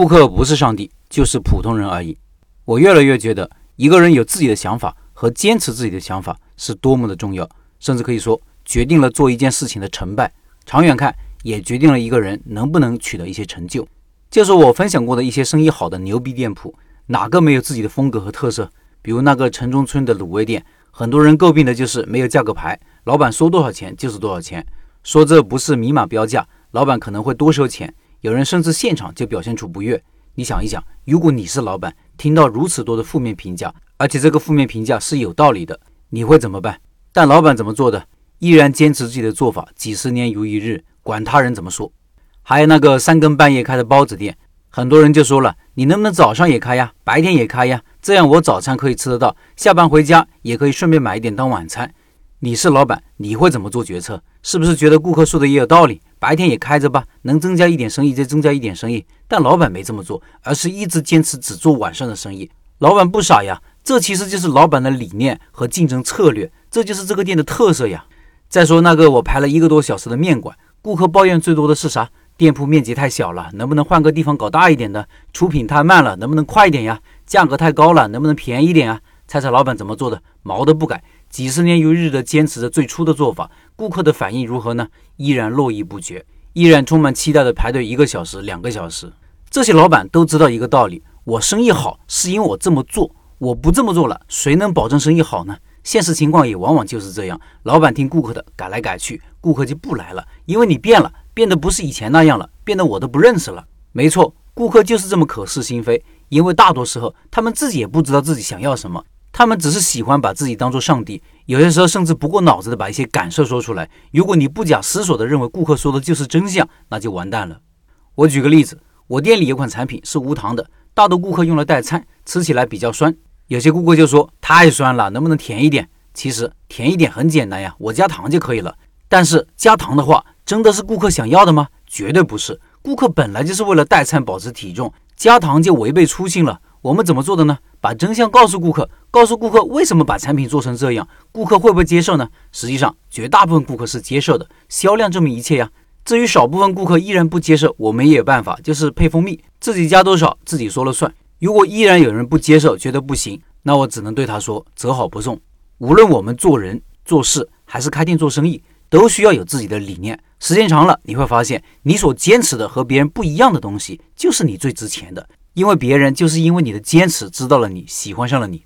顾客不是上帝，就是普通人而已。我越来越觉得，一个人有自己的想法和坚持自己的想法是多么的重要，甚至可以说决定了做一件事情的成败。长远看，也决定了一个人能不能取得一些成就。就是我分享过的一些生意好的牛逼店铺，哪个没有自己的风格和特色？比如那个城中村的卤味店，很多人诟病的就是没有价格牌，老板说多少钱就是多少钱，说这不是明码标价，老板可能会多收钱。有人甚至现场就表现出不悦。你想一想，如果你是老板，听到如此多的负面评价，而且这个负面评价是有道理的，你会怎么办？但老板怎么做的？依然坚持自己的做法，几十年如一日，管他人怎么说。还有那个三更半夜开的包子店，很多人就说了，你能不能早上也开呀，白天也开呀？这样我早餐可以吃得到，下班回家也可以顺便买一点当晚餐。你是老板，你会怎么做决策？是不是觉得顾客说的也有道理？白天也开着吧，能增加一点生意就增加一点生意。但老板没这么做，而是一直坚持只做晚上的生意。老板不傻呀，这其实就是老板的理念和竞争策略，这就是这个店的特色呀。再说那个我排了一个多小时的面馆，顾客抱怨最多的是啥？店铺面积太小了，能不能换个地方搞大一点的？出品太慢了，能不能快一点呀？价格太高了，能不能便宜点啊？猜猜老板怎么做的？毛都不改。几十年如一日的坚持着最初的做法，顾客的反应如何呢？依然络绎不绝，依然充满期待的排队一个小时、两个小时。这些老板都知道一个道理：我生意好是因为我这么做，我不这么做了，谁能保证生意好呢？现实情况也往往就是这样，老板听顾客的，改来改去，顾客就不来了，因为你变了，变得不是以前那样了，变得我都不认识了。没错，顾客就是这么口是心非，因为大多时候他们自己也不知道自己想要什么。他们只是喜欢把自己当做上帝，有些时候甚至不过脑子的把一些感受说出来。如果你不假思索的认为顾客说的就是真相，那就完蛋了。我举个例子，我店里有款产品是无糖的，大多顾客用来代餐，吃起来比较酸。有些顾客就说太酸了，能不能甜一点？其实甜一点很简单呀，我加糖就可以了。但是加糖的话，真的是顾客想要的吗？绝对不是。顾客本来就是为了代餐保持体重，加糖就违背初心了。我们怎么做的呢？把真相告诉顾客，告诉顾客为什么把产品做成这样，顾客会不会接受呢？实际上，绝大部分顾客是接受的，销量证明一切呀。至于少部分顾客依然不接受，我们也有办法，就是配蜂蜜，自己加多少自己说了算。如果依然有人不接受，觉得不行，那我只能对他说：择好不送。无论我们做人做事还是开店做生意，都需要有自己的理念。时间长了，你会发现，你所坚持的和别人不一样的东西，就是你最值钱的。因为别人就是因为你的坚持知道了你喜欢上了你。